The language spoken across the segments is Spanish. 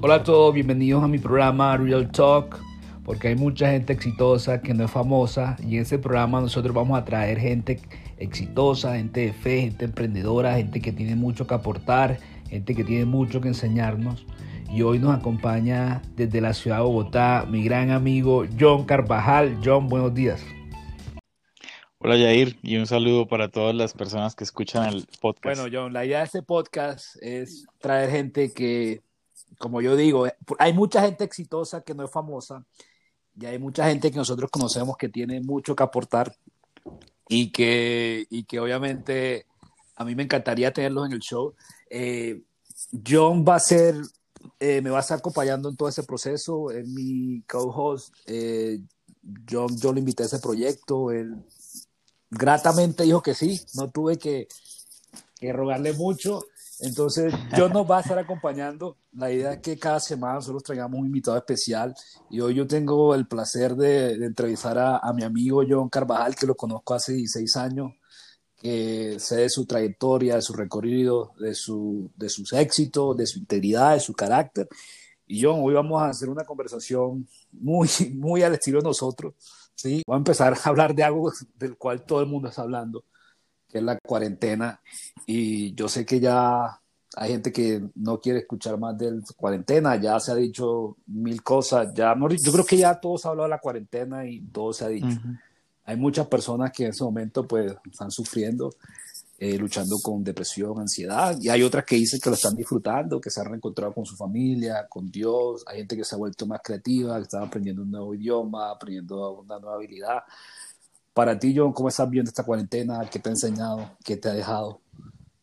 Hola a todos, bienvenidos a mi programa Real Talk, porque hay mucha gente exitosa que no es famosa y en ese programa nosotros vamos a traer gente exitosa, gente de fe, gente emprendedora, gente que tiene mucho que aportar, gente que tiene mucho que enseñarnos. Y hoy nos acompaña desde la ciudad de Bogotá mi gran amigo John Carvajal. John, buenos días. Hola Yair y un saludo para todas las personas que escuchan el podcast. Bueno, John, la idea de este podcast es traer gente que, como yo digo, hay mucha gente exitosa que no es famosa y hay mucha gente que nosotros conocemos que tiene mucho que aportar y que, y que obviamente a mí me encantaría tenerlos en el show. Eh, John va a ser, eh, me va a estar acompañando en todo ese proceso, es mi co-host. Eh, John, yo lo invité a ese proyecto, él gratamente dijo que sí, no tuve que, que rogarle mucho. Entonces, yo nos va a estar acompañando. La idea es que cada semana nosotros traigamos un invitado especial. Y hoy yo tengo el placer de, entrevistar a, a, mi amigo John Carvajal, que lo conozco hace 16 años, que sé de su trayectoria, de su recorrido, de, su, de sus éxitos, de su integridad, de su carácter. Y John, hoy vamos a hacer una conversación muy, muy al estilo de nosotros. ¿sí? Voy a empezar a hablar de algo del cual todo el mundo está hablando, que es la cuarentena. Y yo sé que ya hay gente que no quiere escuchar más de la cuarentena, ya se ha dicho mil cosas, ya yo creo que ya todos han hablado de la cuarentena y todo se ha dicho. Uh -huh. Hay muchas personas que en ese momento pues están sufriendo, eh, luchando con depresión, ansiedad, y hay otras que dicen que lo están disfrutando, que se han reencontrado con su familia, con Dios, hay gente que se ha vuelto más creativa, que está aprendiendo un nuevo idioma, aprendiendo una nueva habilidad. Para ti, John, ¿cómo estás viendo esta cuarentena? ¿Qué te ha enseñado? ¿Qué te ha dejado?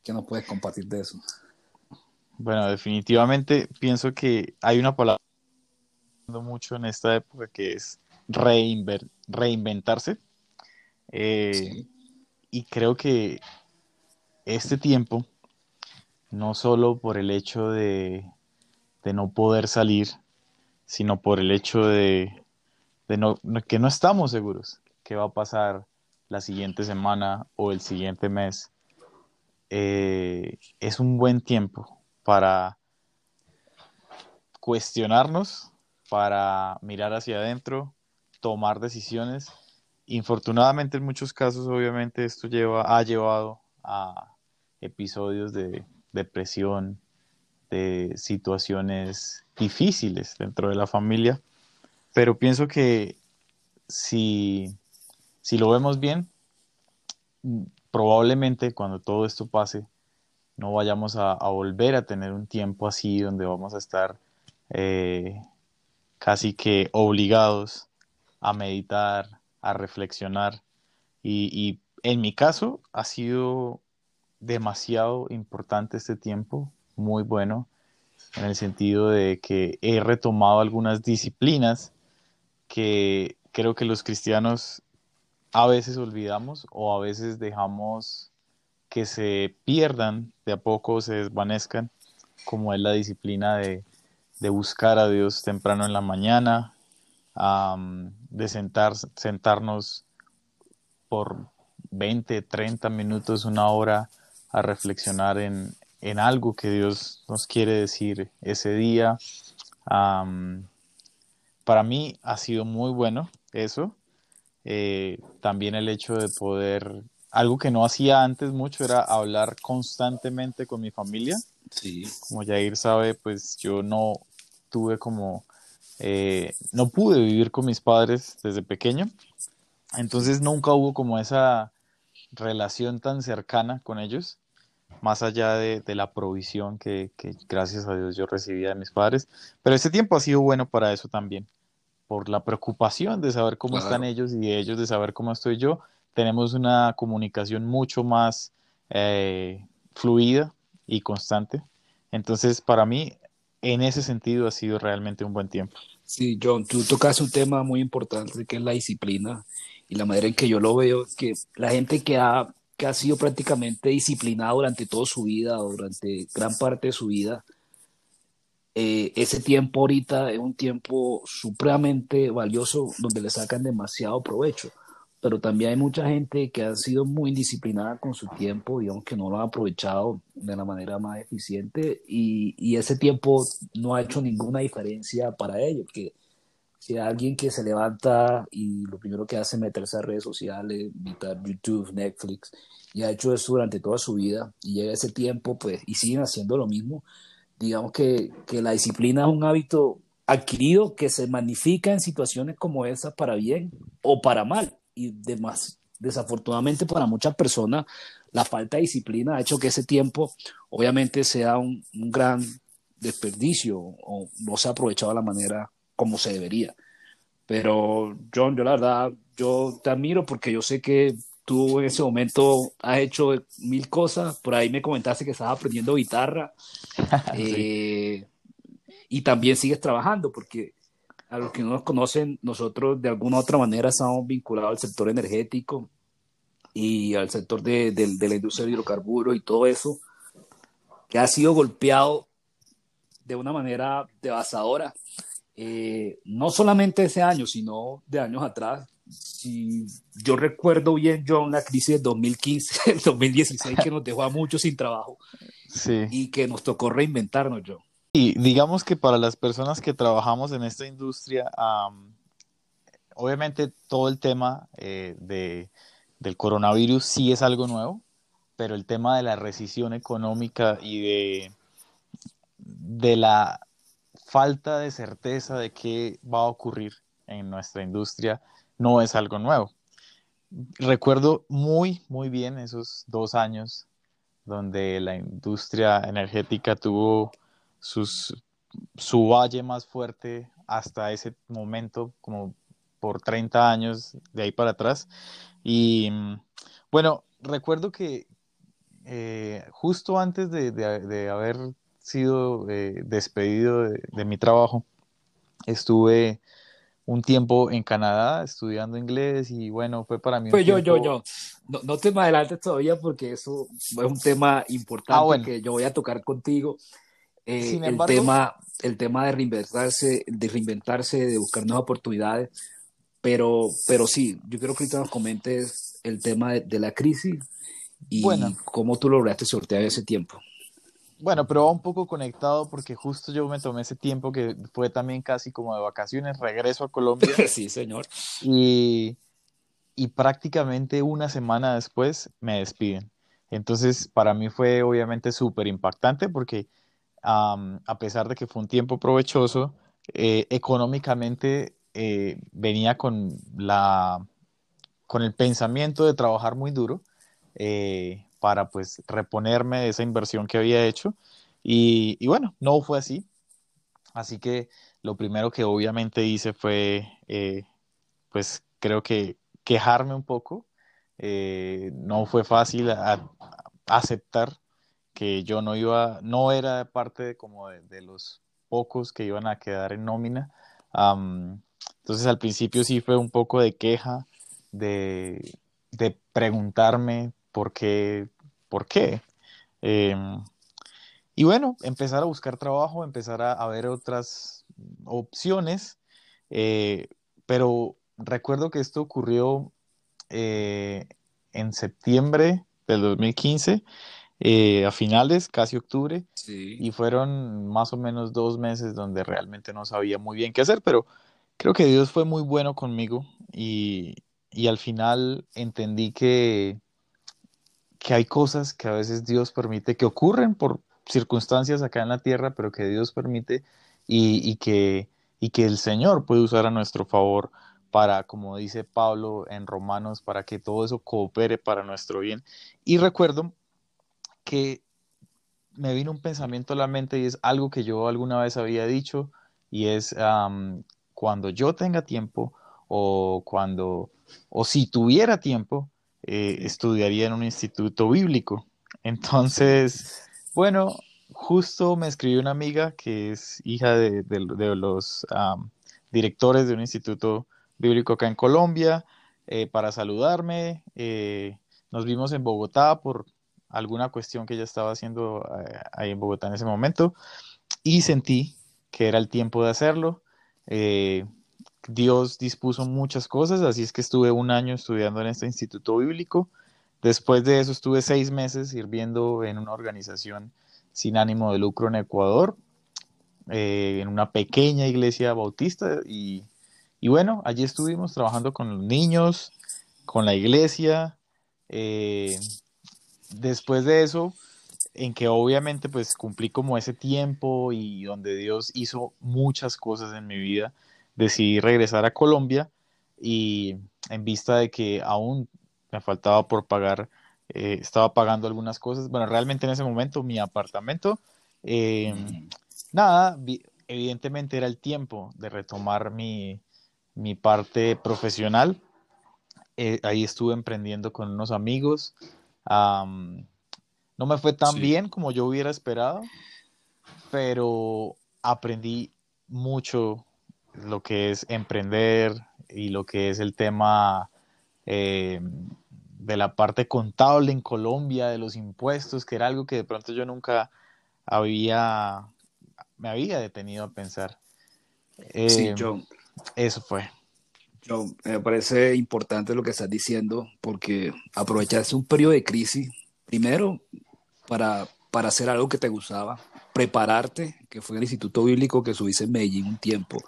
¿Qué nos puedes compartir de eso? Bueno, definitivamente pienso que hay una palabra mucho en esta época que es reinver reinventarse. Eh, sí. Y creo que este tiempo, no solo por el hecho de, de no poder salir, sino por el hecho de, de no, que no estamos seguros qué va a pasar la siguiente semana o el siguiente mes, eh, es un buen tiempo para cuestionarnos, para mirar hacia adentro, tomar decisiones. Infortunadamente en muchos casos obviamente esto lleva, ha llevado a episodios de depresión, de situaciones difíciles dentro de la familia, pero pienso que si, si lo vemos bien, probablemente cuando todo esto pase, no vayamos a, volver a tener un tiempo así donde vamos a estar eh, casi que obligados a meditar, a reflexionar. Y, en mi caso ha sido demasiado importante este tiempo, muy bueno, en el sentido de que he retomado algunas disciplinas que creo que los cristianos a veces olvidamos o a veces dejamos que se pierdan de a poco, se desvanezcan, como es la disciplina de, de buscar a Dios temprano en la mañana, de sentar, sentarnos por 20, 30 minutos, una hora a reflexionar en, en algo que Dios nos quiere decir ese día. Para mí ha sido muy bueno eso. Eh, también el hecho de poder algo que no hacía antes mucho era hablar constantemente con mi familia. Sí. Como Jair sabe, pues yo no tuve como, eh, no pude vivir con mis padres desde pequeño. Entonces nunca hubo como esa relación tan cercana con ellos, más allá de, de la provisión que, que, gracias a Dios yo recibía de mis padres. Pero ese tiempo ha sido bueno para eso también, por la preocupación de saber cómo claro. están ellos y de ellos de saber cómo estoy yo tenemos una comunicación mucho más eh, fluida y constante. Entonces, para mí, en ese sentido, ha sido realmente un buen tiempo. Sí, John, tú tocas un tema muy importante que es la disciplina y la manera en que yo lo veo es que la gente que ha, que ha sido prácticamente disciplinada durante toda su vida o durante gran parte de su vida, eh, ese tiempo ahorita es un tiempo supremamente valioso donde le sacan demasiado provecho. Pero también hay mucha gente que ha sido muy indisciplinada con su tiempo, digamos que no lo ha aprovechado de la manera más eficiente y, y ese tiempo no ha hecho ninguna diferencia para ellos, que si alguien que se levanta y lo primero que hace es meterse a redes sociales, visitar YouTube, Netflix, y ha hecho eso durante toda su vida y llega ese tiempo, pues, y siguen haciendo lo mismo, digamos que, que la disciplina es un hábito adquirido que se magnifica en situaciones como esa para bien o para mal. Y demás, desafortunadamente para muchas personas, la falta de disciplina ha hecho que ese tiempo obviamente sea un, un gran desperdicio o no se ha aprovechado de la manera como se debería. Pero John, yo la verdad, yo te admiro porque yo sé que tú en ese momento has hecho mil cosas. Por ahí me comentaste que estabas aprendiendo guitarra. eh, y también sigues trabajando porque a los que no nos conocen, nosotros de alguna u otra manera estamos vinculados al sector energético y al sector de, de, de la industria de hidrocarburos y todo eso, que ha sido golpeado de una manera devastadora eh, no solamente ese año, sino de años atrás. Si yo recuerdo bien, John, la crisis del 2015, el 2016, que nos dejó a muchos sin trabajo Sí. y que nos tocó reinventarnos, John. Y digamos que para las personas que trabajamos en esta industria, um, obviamente todo el tema eh, de, del coronavirus sí es algo nuevo, pero el tema de la recesión económica y de, de la falta de certeza de qué va a ocurrir en nuestra industria no es algo nuevo. Recuerdo muy, muy bien esos dos años donde la industria energética tuvo su valle más fuerte hasta ese momento, como por 30 años de ahí para atrás. Y bueno, recuerdo que eh, justo antes de, de, haber sido eh, despedido de, de, mi trabajo. Estuve un tiempo en Canadá estudiando inglés y bueno, fue para mí. Pues yo, tiempo... yo, yo, no, no, te me adelantes todavía porque eso es un tema importante ah, bueno. que yo voy a tocar contigo. Eh, Sin embargo, el, tema, el tema de reinventarse, de reinventarse, de buscar nuevas oportunidades. Pero, pero sí, yo quiero que ahorita nos comentes el tema de, de la crisis y bueno. cómo tú lograste sortear ese tiempo. Bueno, pero va un poco conectado porque justo yo me tomé ese tiempo que fue también casi como de vacaciones, regreso a Colombia. sí, señor. Y, y prácticamente una semana después me despiden. Entonces, para mí fue obviamente súper impactante porque um, a pesar de que fue un tiempo provechoso, eh, económicamente eh, venía con, la, con el pensamiento de trabajar muy duro. Eh, para pues reponerme de esa inversión que había hecho. Y, bueno, no fue así. Así que lo primero que obviamente hice fue, eh, pues creo que quejarme un poco. Eh, no fue fácil aceptar que yo no iba, no era parte de, como de, de, los pocos que iban a quedar en nómina. Um, entonces al principio sí fue un poco de queja, de, de preguntarme por qué, por qué. Eh, y bueno, empezar a buscar trabajo, empezar a, a ver otras opciones, eh, pero recuerdo que esto ocurrió eh, en septiembre del 2015, a finales, casi octubre, sí. y fueron más o menos dos meses donde realmente no sabía muy bien qué hacer, pero creo que Dios fue muy bueno conmigo y, y al final entendí que que hay cosas que a veces Dios permite que ocurren por circunstancias acá en la tierra, pero que Dios permite y, y, que, y que el Señor puede usar a nuestro favor para, como dice Pablo en Romanos, para que todo eso coopere para nuestro bien. Y recuerdo que me vino un pensamiento a la mente y es algo que yo alguna vez había dicho y es um, cuando yo tenga tiempo o cuando, o si tuviera tiempo, eh, estudiaría en un instituto bíblico. Entonces, bueno, justo me escribió una amiga que es hija de, de, de los um, directores de un instituto bíblico acá en Colombia eh, para saludarme. Eh, nos vimos en Bogotá por alguna cuestión que ella estaba haciendo ahí en Bogotá en ese momento y sentí que era el tiempo de hacerlo. Dios dispuso muchas cosas, así es que estuve un año estudiando en este instituto bíblico. Después de eso estuve seis meses sirviendo en una organización sin ánimo de lucro en Ecuador, eh, en una pequeña iglesia bautista y, y, bueno, allí estuvimos trabajando con los niños, con la iglesia. Eh, después de eso, en que obviamente pues cumplí como ese tiempo y donde Dios hizo muchas cosas en mi vida, decidí regresar a Colombia y en vista de que aún me faltaba por pagar, eh, estaba pagando algunas cosas, bueno, realmente en ese momento mi apartamento, em, nada, evidentemente era el tiempo de retomar mi, mi parte profesional. Eh, ahí estuve emprendiendo con unos amigos. No me fue tan bien como yo hubiera esperado, pero aprendí mucho lo que es emprender y lo que es el tema eh, de la parte contable en Colombia, de los impuestos, que era algo que de pronto yo nunca había, me había detenido a pensar. sí, eh, John. Eso fue. John, me parece importante lo que estás diciendo porque aprovecharse un periodo de crisis, primero, para, para hacer algo que te gustaba, prepararte, que fue en el Instituto Bíblico que subiste en Medellín un tiempo.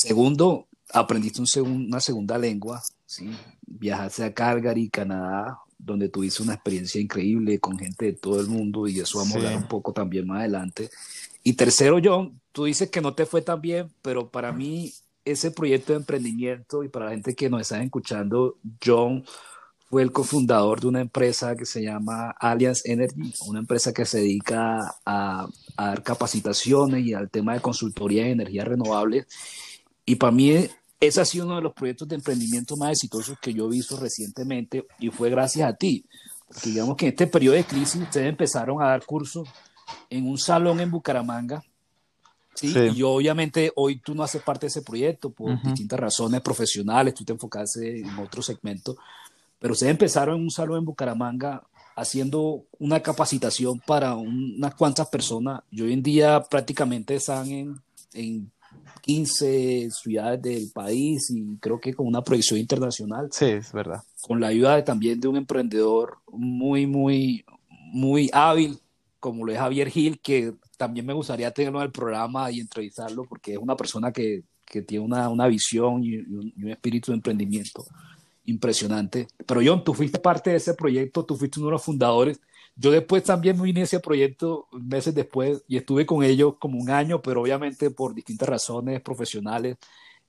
Segundo, aprendiste una segunda lengua, ¿sí? viajaste a Calgary, Canadá, donde tuviste una experiencia increíble con gente de todo el mundo y eso vamos a hablar un poco también más adelante. Y tercero, John, tú dices que no te fue tan bien, pero para mí ese proyecto de emprendimiento y para la gente que nos está escuchando, John fue el cofundador de una empresa que se llama Alliance Energy, una empresa que se dedica a, dar capacitaciones y al tema de consultoría en energías renovables. Y para mí ese ha sido uno de los proyectos de emprendimiento más exitosos que yo he visto recientemente y fue gracias a ti. Porque digamos que en este periodo de crisis ustedes empezaron a dar cursos en un salón en Bucaramanga. ¿sí? Y yo obviamente hoy tú no haces parte de ese proyecto por distintas razones profesionales, tú te enfocaste en otro segmento, pero ustedes empezaron en un salón en Bucaramanga haciendo una capacitación para unas cuantas personas y hoy en día prácticamente están en, en 15 ciudades del país y creo que con una proyección internacional. Sí, es verdad. Con la ayuda también de un emprendedor muy, muy, muy hábil, como lo es Javier Gil, que también me gustaría tenerlo en el programa y entrevistarlo porque es una persona que, que tiene una, una visión y un, y un espíritu de emprendimiento impresionante. Pero John, tú fuiste parte de ese proyecto, tú fuiste uno de los fundadores. Yo después también me vine a ese proyecto meses después y estuve con ellos como un año, pero obviamente por distintas razones profesionales,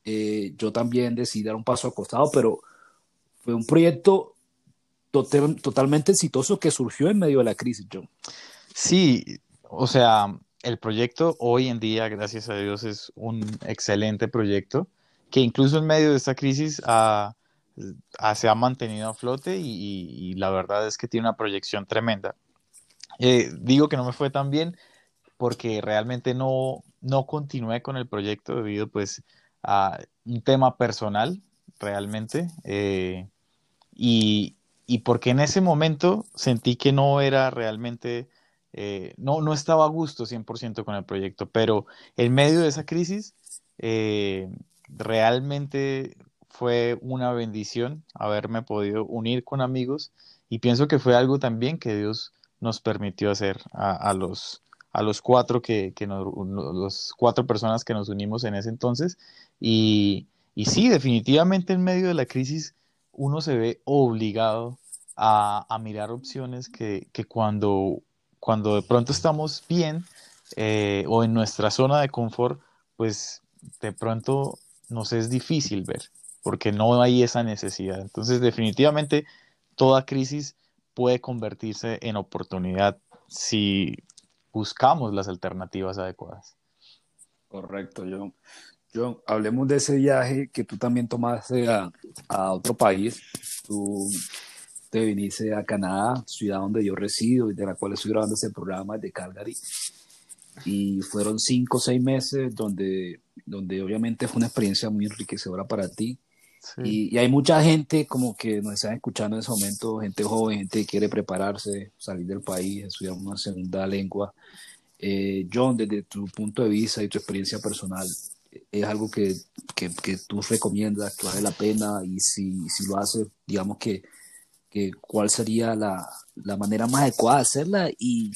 eh, yo también decidí dar un paso al costado, pero fue un proyecto total, totalmente exitoso que surgió en medio de la crisis, John. Sí, o sea, el proyecto hoy en día, gracias a Dios, es un excelente proyecto que incluso en medio de esta crisis ha se ha mantenido a flote y, la verdad es que tiene una proyección tremenda. Eh, digo que no me fue tan bien porque realmente no, no continué con el proyecto debido pues a un tema personal realmente eh, y, y, porque en ese momento sentí que no era realmente, eh, no, no estaba a gusto 100% con el proyecto, pero en medio de esa crisis realmente fue una bendición haberme podido unir con amigos y pienso que fue algo también que Dios nos permitió hacer a, los, a los cuatro que, que nos, los cuatro personas que nos unimos en ese entonces. Y, y sí, definitivamente en medio de la crisis uno se ve obligado a, a mirar opciones que, que, cuando, cuando de pronto estamos bien eh, o en nuestra zona de confort, pues de pronto nos es difícil ver porque no hay esa necesidad. Entonces, definitivamente, toda crisis puede convertirse en oportunidad si buscamos las alternativas adecuadas. Correcto, John. John, hablemos de ese viaje que tú también tomaste a, a otro país. Tú te viniste a Canadá, ciudad donde yo resido y de la cual estoy grabando este programa, de Calgary. Y fueron cinco o seis meses donde, donde obviamente fue una experiencia muy enriquecedora para ti y, hay mucha gente como que nos está escuchando en ese momento, gente joven, gente que quiere prepararse, salir del país, estudiar una segunda lengua. Eh, John, desde tu punto de vista y tu experiencia personal, es algo que, que, tú recomiendas, que vale la pena y si, si lo haces, digamos que, que cuál sería la, la, manera más adecuada de hacerla y,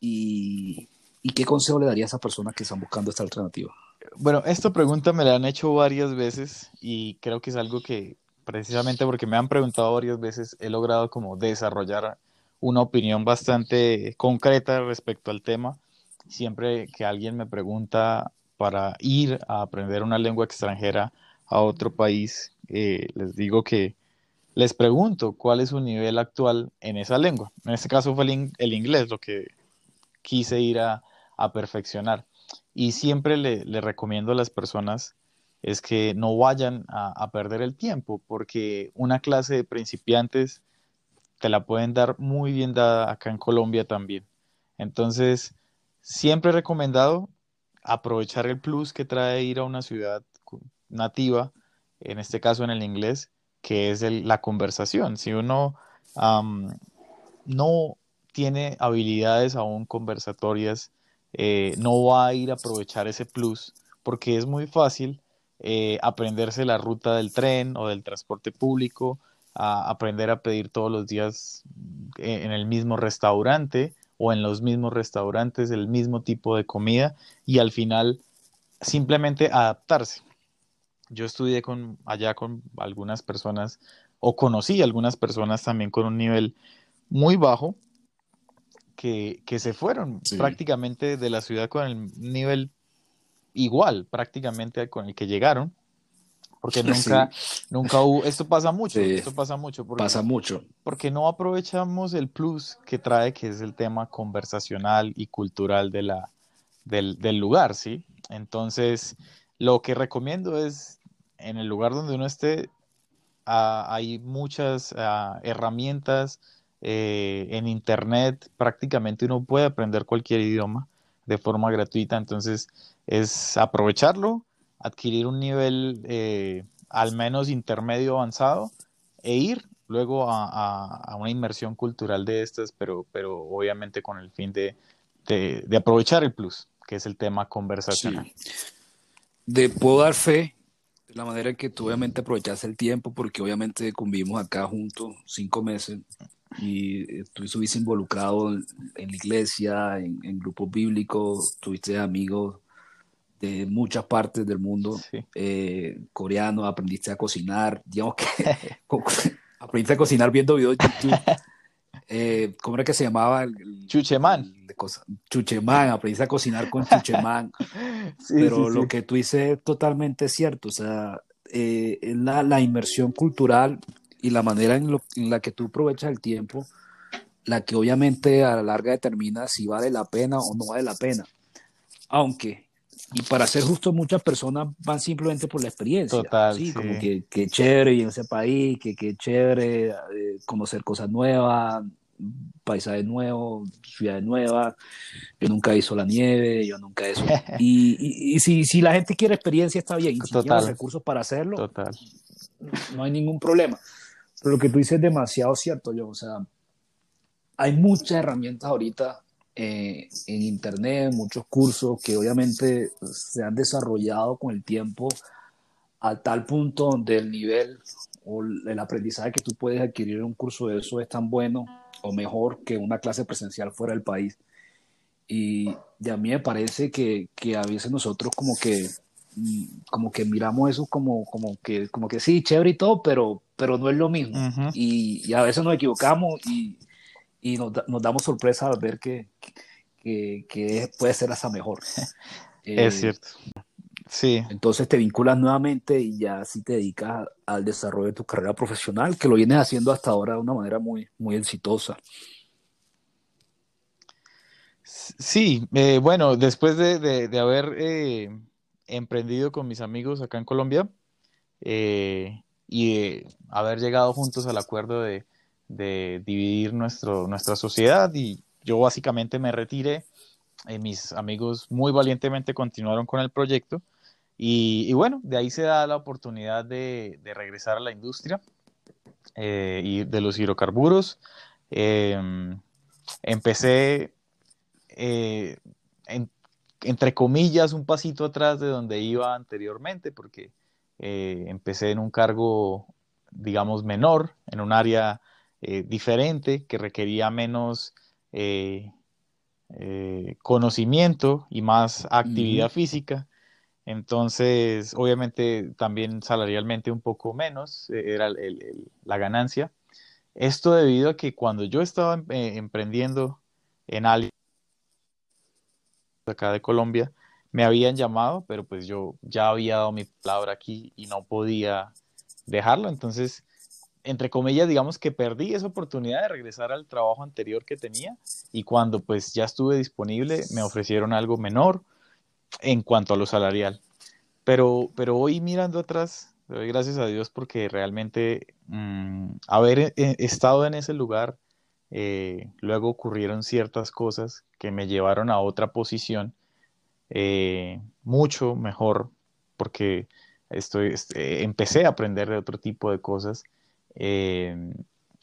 y, y qué consejo le daría a esas personas que están buscando esta alternativa. Bueno, esta pregunta me la han hecho varias veces y creo que es algo que precisamente porque me han preguntado varias veces he logrado como desarrollar una opinión bastante concreta respecto al tema. Siempre que alguien me pregunta para ir a aprender una lengua extranjera a otro país, eh, les digo que les pregunto cuál es su nivel actual en esa lengua. En este caso fue el, inglés lo que quise ir a, perfeccionar. Y siempre le, recomiendo a las personas es que no vayan a, perder el tiempo, porque una clase de principiantes te la pueden dar muy bien dada acá en Colombia también. Entonces, siempre he recomendado aprovechar el plus que trae ir a una ciudad nativa, en este caso en el inglés, que es la conversación. Si uno no tiene habilidades aún conversatorias, eh, no va a ir a aprovechar ese plus porque es muy fácil eh, aprenderse la ruta del tren o del transporte público, a aprender a pedir todos los días eh, en el mismo restaurante o en los mismos restaurantes el mismo tipo de comida y al final simplemente adaptarse. Yo estudié con, allá con algunas personas o conocí algunas personas también con un nivel muy bajo que, se fueron prácticamente de la ciudad con el nivel igual prácticamente con el que llegaron porque nunca, nunca hubo, esto pasa mucho, esto pasa mucho. Porque, pasa mucho. Porque no aprovechamos el plus que trae, que es el tema conversacional y cultural de la, del, del lugar, ¿sí? Entonces, lo que recomiendo es, en el lugar donde uno esté, ah, hay muchas ah, herramientas eh, en Internet, prácticamente uno puede aprender cualquier idioma de forma gratuita, entonces es aprovecharlo adquirir un nivel eh, al menos intermedio avanzado e ir luego a, una inmersión cultural de estas, pero, pero obviamente con el fin de, aprovechar el plus, que es el tema conversacional. De, puedo dar fe de la manera en que tú obviamente aprovechaste el tiempo, porque obviamente convivimos acá juntos cinco meses y tú estuviste involucrado en, la iglesia, en, en grupos bíblicos, tuviste amigos de muchas partes del mundo, eh, coreano, aprendiste a cocinar, digamos que aprendiste a cocinar viendo videos de YouTube. Eh, ¿Cómo era que se llamaba? El, Chuchemán. Chuchemán, aprendiste a cocinar con Chuchemán. Pero lo que tú dices es totalmente cierto, o sea, eh, la, la, inmersión cultural y la manera en, en la que tú aprovechas el tiempo, la que obviamente a la larga determina si vale la pena o no vale la pena. Aunque y para ser justo, muchas personas van simplemente por la experiencia. Total. ¿sí? Como que, que chévere ir en ese país, que, que chévere eh, conocer cosas nuevas, paisajes nuevos, ciudades nuevas. Yo nunca hizo la nieve, yo nunca hizo. y, y, si, si, la gente quiere experiencia, está bien. Y si tiene recursos para hacerlo, Total. no hay ningún problema. Pero lo que tú dices es demasiado cierto, yo. O sea, hay muchas herramientas ahorita eh, en internet, muchos cursos que obviamente se han desarrollado con el tiempo a tal punto donde el nivel o el aprendizaje que tú puedes adquirir en un curso de eso es tan bueno o mejor que una clase presencial fuera del país. Y, a mí me parece que, que, a veces nosotros como que como que miramos eso como, como, que, como que sí, chévere y todo, pero, pero no es lo mismo. y, y, a veces nos equivocamos y, y nos, nos damos sorpresa al ver que, que, que, puede ser hasta mejor. es eh, cierto. Sí. Entonces te vinculas nuevamente y ya sí te dedicas al desarrollo de tu carrera profesional, que lo vienes haciendo hasta ahora de una manera muy, muy exitosa. Sí, eh, bueno, después de, de, haber eh, emprendido con mis amigos acá en Colombia y haber llegado juntos al acuerdo de, de dividir nuestro, nuestra sociedad y yo básicamente me retiré. Eh, mis amigos muy valientemente continuaron con el proyecto y, bueno, de ahí se da la oportunidad de, regresar a la industria eh, y de los hidrocarburos. Em, empecé eh, entre comillas, un pasito atrás de donde iba anteriormente, porque eh, empecé en un cargo, digamos, menor, en un área eh, diferente, que requería menos conocimiento y más actividad física. Entonces, obviamente, también salarialmente un poco menos era la ganancia. Esto debido a que cuando yo estaba emprendiendo en algo acá de Colombia, me habían llamado, pero pues yo ya había dado mi palabra aquí y no podía dejarlo. Entonces, entre comillas, digamos que perdí esa oportunidad de regresar al trabajo anterior que tenía y cuando pues ya estuve disponible me ofrecieron algo menor en cuanto a lo salarial. Pero, pero hoy mirando atrás, doy gracias a Dios porque realmente mm, haber eh, estado en ese lugar eh, luego ocurrieron ciertas cosas que me llevaron a otra posición eh, mucho mejor porque estoy, este, empecé a aprender de otro tipo de cosas eh,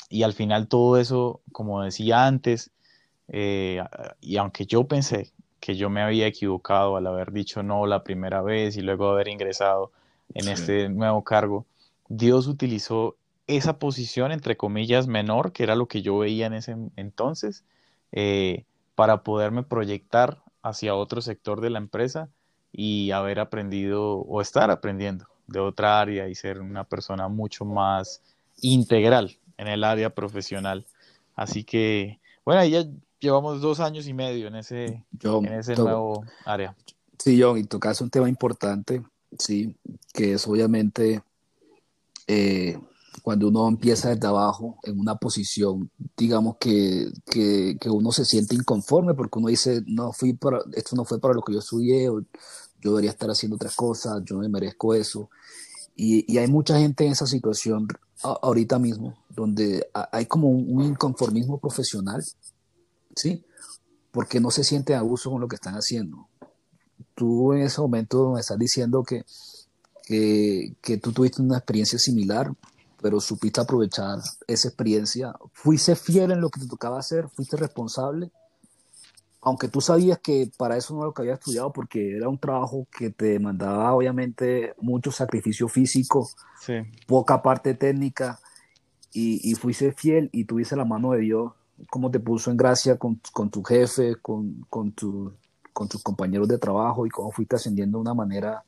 y al final todo eso, como decía antes, y aunque yo pensé que yo me había equivocado al haber dicho no la primera vez y luego haber ingresado en este nuevo cargo, Dios utilizó esa posición, entre comillas, menor, que era lo que yo veía en ese entonces, eh, para poderme proyectar hacia otro sector de la empresa y haber aprendido o estar aprendiendo de otra área y ser una persona mucho más integral en el área profesional. Así que, bueno, ya llevamos dos años y medio en ese, en ese nuevo área. Sí, John, y tocas un tema importante, sí, que es obviamente eh, cuando uno empieza desde abajo en una posición, digamos que, que, que, uno se siente inconforme porque uno dice, no fui para, esto no fue para lo que yo estudié, yo debería estar haciendo otras cosas, yo me merezco eso. Y, y hay mucha gente en esa situación ahorita mismo, donde hay como un, inconformismo profesional, ¿sí? Porque no se siente a gusto con lo que están haciendo. Tú en ese momento me estás diciendo que, que, que tú tuviste una experiencia similar, pero supiste aprovechar esa experiencia. Fuiste fiel en lo que te tocaba hacer, fuiste responsable, aunque tú sabías que para eso no era lo que había estudiado, porque era un trabajo que te demandaba obviamente mucho sacrificio físico, poca parte técnica, y, y, fuiste fiel y tuviste la mano de Dios, como te puso en gracia con, con tu jefe, con, con, tu, con tus compañeros de trabajo y cómo fuiste ascendiendo de una manera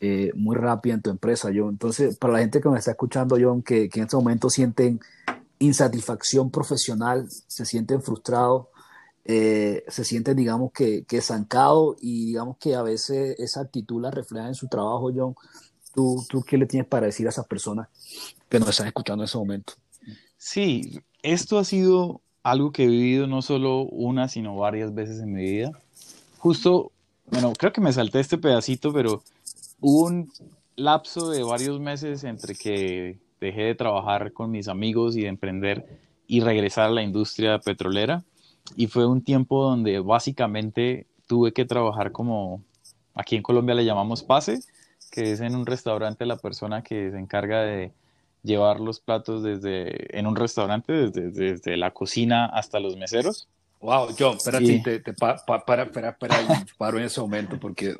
eh, muy rápida en tu empresa, John. Entonces, para la gente que me está escuchando, John, que, que en este momento sienten insatisfacción profesional, se sienten frustrados, eh, se sienten, digamos, que, que estancados y digamos que a veces esa actitud la refleja en su trabajo, John. ¿Tú, ¿Tú qué le tienes para decir a esas personas que nos están escuchando en ese momento? Sí, esto ha sido algo que he vivido no solo una, sino varias veces en mi vida. Justo, bueno, creo que me salté este pedacito, pero un lapso de varios meses entre que dejé de trabajar con mis amigos y de emprender y regresar a la industria petrolera. Y fue un tiempo donde básicamente tuve que trabajar como, aquí en Colombia le llamamos pase, que es en un restaurante la persona que se encarga de llevar los platos desde, en un restaurante, desde, desde la cocina hasta los meseros. Wow, John, espérate, te, te para, para, para, paro en ese momento, porque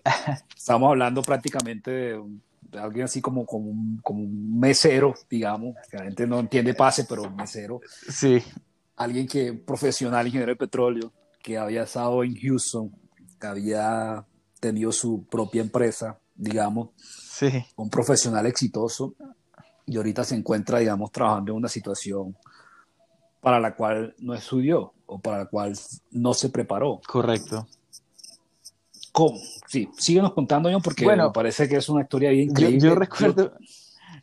estamos hablando prácticamente de, alguien así como, como, un, como un mesero, digamos, que la gente no entiende pase, pero un mesero. Sí. Alguien que, profesional, ingeniero de petróleo, que había estado en Houston, que había tenido su propia empresa, digamos. Sí. Un profesional exitoso, y ahorita se encuentra, digamos, trabajando en una situación para la cual no estudió o para la cual no se preparó. Correcto. ¿Cómo? Sí, síguenos contando, yo, porque me parece que es una historia bien increíble. Yo, recuerdo,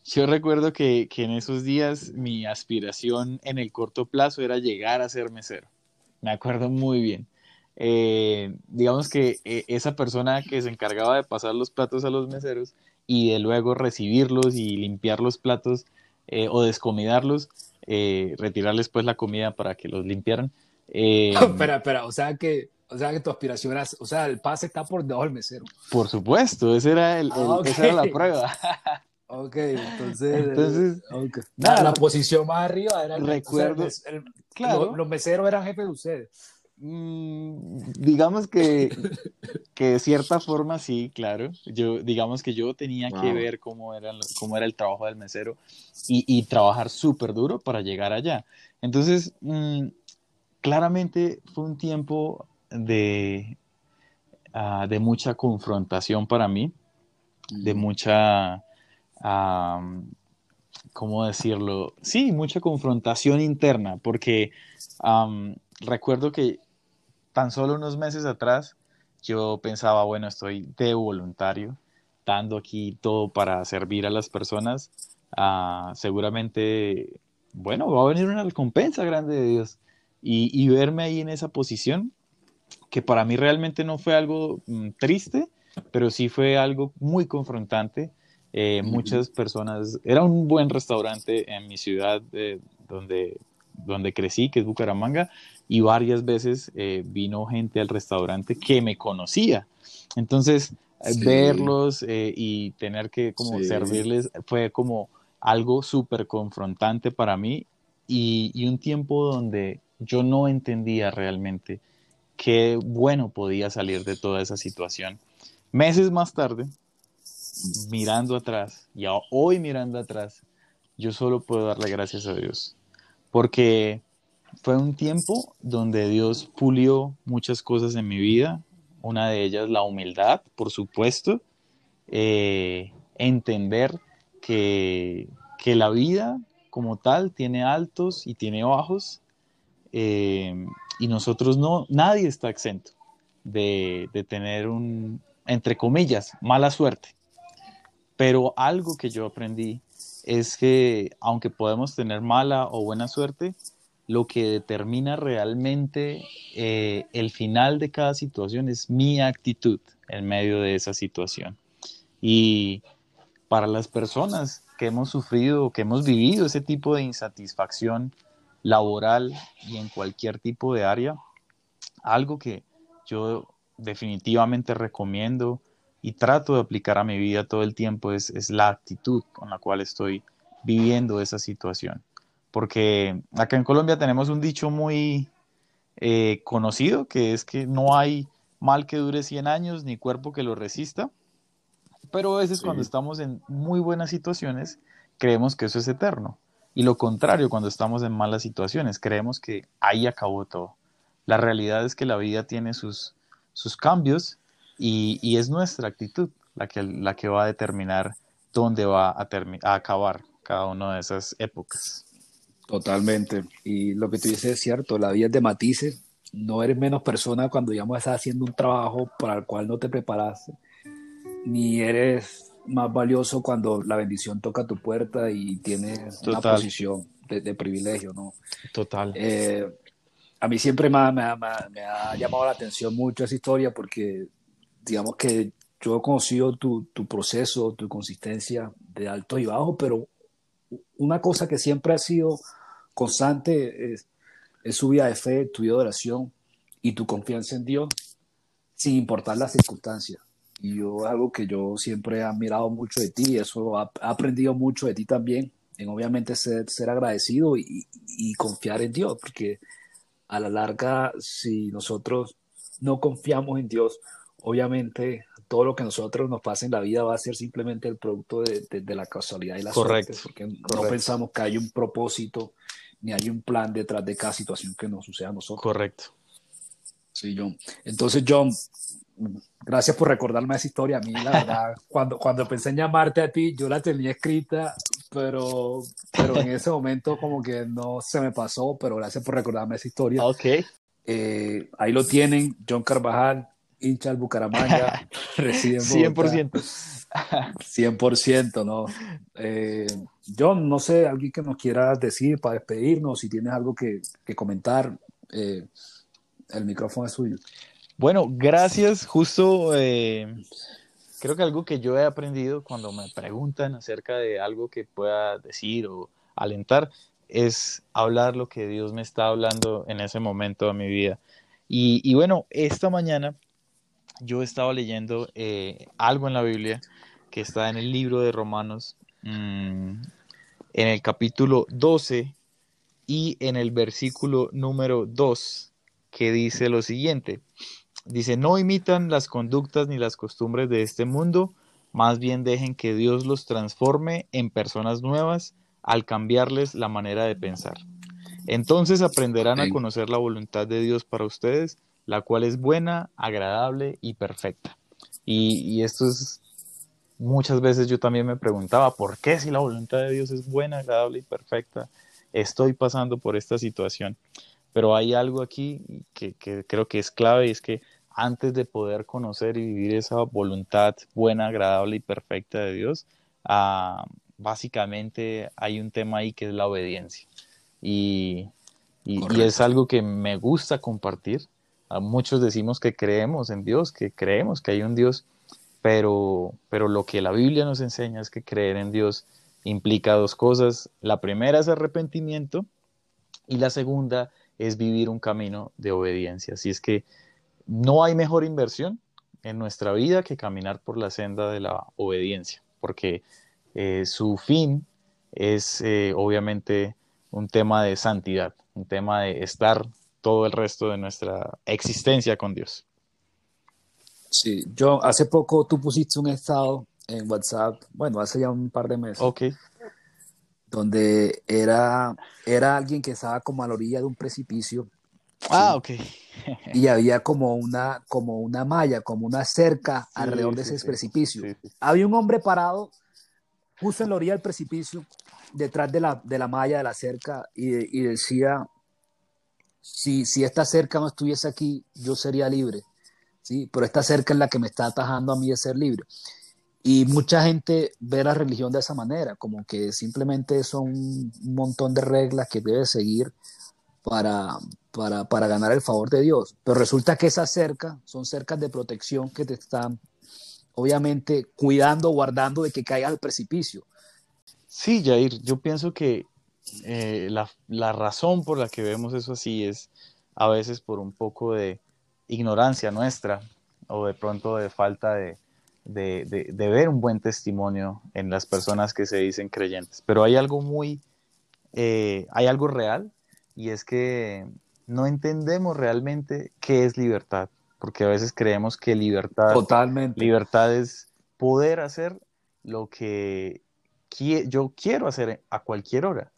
yo, recuerdo que, que, en esos días mi aspiración en el corto plazo era llegar a ser mesero. Me acuerdo muy bien. Eh, digamos que eh, esa persona que se encargaba de pasar los platos a los meseros y de luego recibirlos y limpiar los platos eh, o descomidarlos, retirarles pues la comida para que los limpiaran, eh, espera, espera, o sea que, o sea que tu aspiración era, o sea, el pase está por debajo del mesero. Por supuesto, ese era el, ah, esa era la prueba. ok, entonces, entonces Nada, la posición más arriba era el recuerdo. claro. Los, meseros eran jefes de ustedes. Mm, digamos que, que de cierta forma sí, claro. Yo, digamos que yo tenía que ver cómo era, cómo era el trabajo del mesero y, y trabajar súper duro para llegar allá. Entonces, mm, claramente fue un tiempo de, ah, de mucha confrontación para mí, de mucha, ¿cómo decirlo? Sí, mucha confrontación interna, porque recuerdo que tan solo unos meses atrás yo pensaba, bueno, estoy de voluntario, dando aquí todo para servir a las personas. Ah, seguramente, bueno, va a venir una recompensa grande de Dios. Y, verme ahí en esa posición, que para mí realmente no fue algo mm, triste, pero sí fue algo muy confrontante. Eh, muchas personas, era un buen restaurante en mi ciudad eh, donde, donde crecí, que es Bucaramanga, y varias veces eh, vino gente al restaurante que me conocía. Entonces, eh, verlos eh, y tener que como servirles fue como algo súper confrontante para mí y, y, un tiempo donde yo no entendía realmente qué bueno podía salir de toda esa situación. Meses más tarde, mirando atrás y hoy mirando atrás, yo solo puedo darle gracias a Dios porque fue un tiempo donde Dios pulió muchas cosas en mi vida, una de ellas la humildad, por supuesto, eh, entender que, la vida como tal tiene altos y tiene bajos, eh, y nosotros no, nadie está exento de, de tener un, entre comillas, mala suerte. Pero algo que yo aprendí es que aunque podemos tener mala o buena suerte, lo que determina realmente eh, el final de cada situación es mi actitud en medio de esa situación. Y para las personas que hemos sufrido, que hemos vivido ese tipo de insatisfacción laboral y en cualquier tipo de área, algo que yo definitivamente recomiendo y trato de aplicar a mi vida todo el tiempo es, es la actitud con la cual estoy viviendo esa situación porque acá en Colombia tenemos un dicho muy eh, conocido, que es que no hay mal que dure 100 años ni cuerpo que lo resista, pero a veces cuando estamos en muy buenas situaciones, creemos que eso es eterno. Y lo contrario, cuando estamos en malas situaciones, creemos que ahí acabó todo. La realidad es que la vida tiene sus, sus cambios y, es nuestra actitud la que, la que va a determinar dónde va a, a acabar cada una de esas épocas. Totalmente. Y lo que tú dices es cierto, la vida es de matices. No eres menos persona cuando, digamos, estás haciendo un trabajo para el cual no te preparaste, ni eres más valioso cuando la bendición toca tu puerta y tienes una posición de, privilegio, ¿no? Total. Eh, a mí siempre me ha, me, me ha, llamado la atención mucho esa historia porque, digamos que yo he conocido tu, tu proceso, tu consistencia de alto y bajo, pero una cosa que siempre ha sido constante es, su vida de fe, tu vida de oración y tu confianza en Dios, sin importar las circunstancias. Y yo, algo que yo siempre he admirado mucho de ti, eso he aprendido mucho de ti también, en obviamente ser, ser agradecido y, y confiar en Dios, porque a la larga, si nosotros no confiamos en Dios, obviamente todo lo que nosotros nos pasa en la vida va a ser simplemente el producto de, de, la casualidad y la correcto, suerte, porque no pensamos que hay un propósito ni hay un plan detrás de cada situación que nos suceda a nosotros. Correcto. Sí, John. Entonces, John, gracias por recordarme esa historia. A mí, la verdad, cuando, cuando pensé en llamarte a ti, yo la tenía escrita, pero, pero en ese momento como que no se me pasó, pero gracias por recordarme esa historia. Ok. Eh, ahí lo tienen, John Carvajal, hincha al Bucaramanga, reside en 100%. 100%, ¿no? Eh, John, no sé, alguien que nos quieras decir para despedirnos, si tienes algo que, comentar, eh, el micrófono es suyo. Bueno, gracias. Justo eh, creo que algo que yo he aprendido cuando me preguntan acerca de algo que pueda decir o alentar es hablar lo que Dios me está hablando en ese momento de mi vida. Y, y bueno, esta mañana yo estaba leyendo eh, algo en la Biblia que está en el libro de Romanos, mm, en el capítulo 12 y en el versículo número 2, que dice lo siguiente. Dice, no imitan las conductas ni las costumbres de este mundo, más bien dejen que Dios los transforme en personas nuevas al cambiarles la manera de pensar. Entonces aprenderán a conocer la voluntad de Dios para ustedes, la cual es buena, agradable y perfecta. Y, esto es, muchas veces yo también me preguntaba, ¿por qué si la voluntad de Dios es buena, agradable y perfecta? Estoy pasando por esta situación. Pero hay algo aquí que, creo que es clave y es que antes de poder conocer y vivir esa voluntad buena, agradable y perfecta de Dios, ah, básicamente hay un tema ahí que es la obediencia. Y, y, es algo que me gusta compartir. A muchos decimos que creemos en Dios, que creemos que hay un Dios, pero, pero lo que la Biblia nos enseña es que creer en Dios implica dos cosas. La primera es arrepentimiento y la segunda es vivir un camino de obediencia. Así es que no hay mejor inversión en nuestra vida que caminar por la senda de la obediencia, porque eh, su fin es eh, obviamente un tema de santidad, un tema de estar todo el resto de nuestra existencia con Dios. Sí, yo hace poco tú pusiste un estado en WhatsApp, bueno, hace ya un par de meses. Ok. Donde era, era alguien que estaba como a la orilla de un precipicio. Ah, ok. y había como una, como una malla, como una cerca alrededor de ese precipicio. Había un hombre parado justo en la orilla del precipicio detrás de la, de la malla de la cerca y, decía, si, si esta cerca no estuviese aquí, yo sería libre, ¿sí? pero esta cerca es la que me está atajando a mí de ser libre. Y mucha gente ve la religión de esa manera, como que simplemente son un montón de reglas que debe seguir para, para, para ganar el favor de Dios. Pero resulta que esas cercas son cercas de protección que te están, obviamente, cuidando, guardando de que caigas al precipicio. Sí, Jair, yo pienso que eh, la, razón por la que vemos eso así es a veces por un poco de ignorancia nuestra o de pronto de falta de, ver un buen testimonio en las personas que se dicen creyentes. Pero hay algo muy, eh, hay algo real y es que no entendemos realmente qué es libertad, porque a veces creemos que libertad, Totalmente. libertad es poder hacer lo que yo quiero hacer a cualquier hora.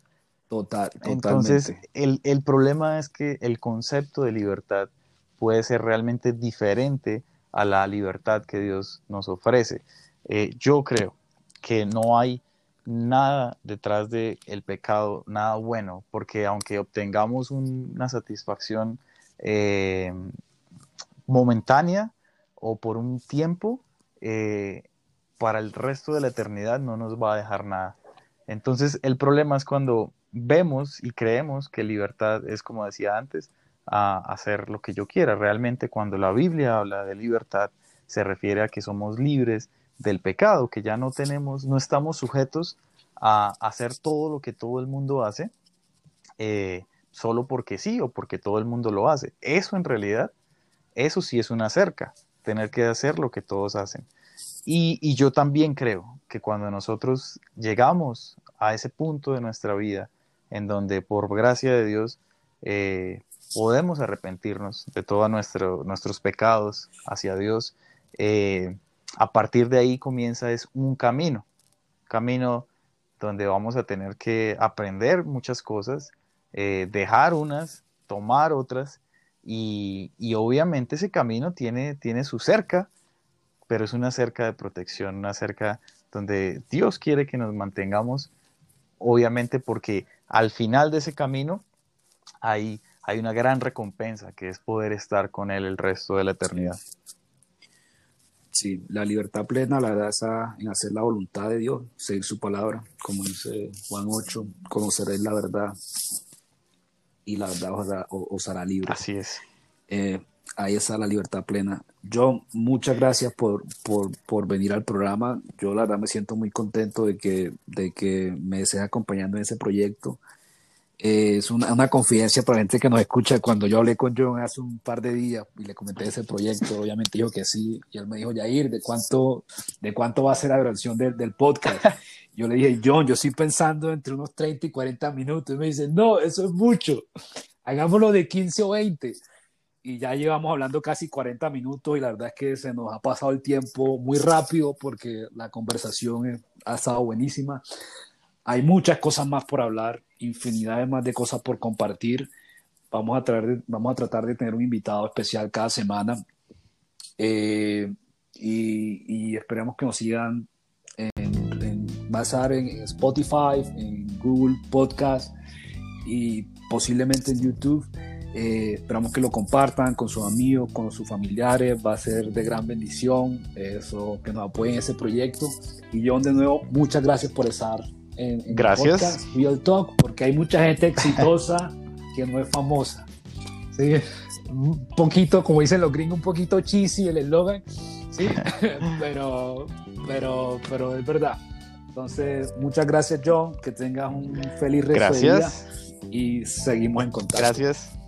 Total, Entonces, el, el, problema es que el concepto de libertad puede ser realmente diferente a la libertad que Dios nos ofrece. Eh, yo creo que no hay nada detrás del el pecado, nada bueno, porque aunque obtengamos una satisfacción eh, momentánea o por un tiempo, eh, para el resto de la eternidad no nos va a dejar nada. Entonces el problema es cuando vemos y creemos que libertad es, como decía antes, a hacer lo que yo quiera. Realmente cuando la Biblia habla de libertad, se refiere a que somos libres del pecado, que ya no tenemos, no estamos sujetos a hacer todo lo que todo el mundo hace, eh, solo porque sí o porque todo el mundo lo hace. Eso en realidad, eso sí es una cerca, tener que hacer lo que todos hacen. Y, yo también creo que cuando nosotros llegamos a ese punto de nuestra vida en donde por gracia de Dios eh, podemos arrepentirnos de todos nuestros pecados hacia Dios, eh, a partir de ahí comienza es un camino, camino donde vamos a tener que aprender muchas cosas, eh, dejar unas, tomar otras, y, y, obviamente ese camino tiene, tiene su cerca, pero es una cerca de protección, una cerca donde Dios quiere que nos mantengamos, obviamente porque al final de ese camino hay, hay una gran recompensa que es poder estar con Él el resto de la eternidad. Sí, la libertad plena la da esa, en hacer la voluntad de Dios, seguir su palabra, como dice Juan 8, conoceréis la verdad y la verdad os hará, libre. Así es. Eh, ahí está la libertad plena. Yo, muchas gracias por, por, venir al programa. Yo la verdad me siento muy contento de que, de que me estés acompañando en ese proyecto. Eh, es una, una, confidencia para la gente que nos escucha. Cuando yo hablé con John hace un par de días y le comenté ese proyecto, obviamente dijo que sí. Y él me dijo, Yair, ¿de cuánto, de cuánto va a ser la duración del, del podcast? Yo le dije, John, yo estoy pensando entre unos 30 y 40 minutos. Y me dice, no, eso es mucho. Hagámoslo de 15 o 20 y ya llevamos hablando casi 40 minutos y la verdad es que se nos ha pasado el tiempo muy rápido porque la conversación ha estado buenísima. Hay muchas cosas más por hablar, infinidad de más de cosas por compartir. Vamos a, traer, vamos a tratar de tener un invitado especial cada semana eh, y, y, esperemos que nos sigan en, en, basar en Spotify, en Google Podcast y posiblemente en YouTube. Eh, esperamos que lo compartan con sus amigos, con sus familiares. Va a ser de gran bendición eso, que nos apoyen en ese proyecto. Y John, de nuevo, muchas gracias por estar en, en gracias. el podcast Real Talk, porque hay mucha gente exitosa que no es famosa. ¿sí? Un poquito, como dicen los gringos, un poquito cheesy el eslogan, ¿sí? pero, pero, pero es verdad. Entonces, muchas gracias, John. Que tengas un feliz resto gracias. de día y seguimos en contacto. Gracias.